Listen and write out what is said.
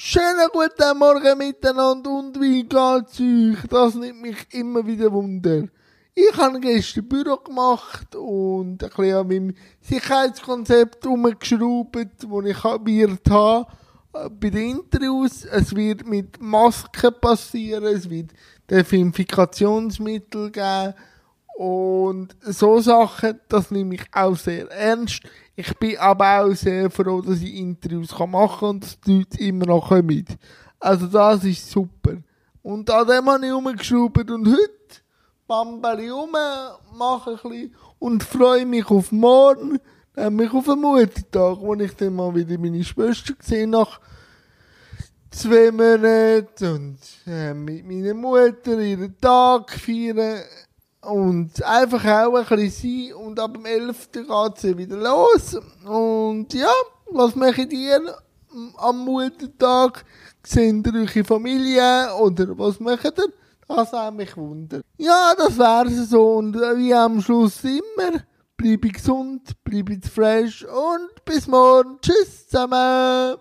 Schönen guten Morgen miteinander und wie geht's euch? Das nimmt mich immer wieder wunder. Ich habe gestern Büro gemacht und ein bisschen an meinem Sicherheitskonzept umgeschraubt, das ich wird haben äh, bei den Interviews. Es wird mit Masken passieren, es wird Desinfikationsmittel geben und so Sachen, das nehme ich auch sehr ernst. Ich bin aber auch sehr froh, dass ich Interviews machen kann und dass die Leute immer noch kommen. Also das ist super. Und an dem habe ich rumgeschraubt und heute bambel um, mache ein bisschen und freue mich auf morgen, nämlich auf den Muttertag, wo ich dann mal wieder meine Schwester gesehen nach zwei Monaten und äh, mit meiner Mutter ihren Tag feiern und einfach auch ein bisschen sein und ab dem 11. geht es wieder los. Und ja, was macht ihr am Muttertag? Seht ihr eure Familie oder was macht ihr? Das hat mich wundern. Ja, das wär's so. Und wie am Schluss immer, bleibe gesund, bleibe fresh und bis morgen. Tschüss zusammen.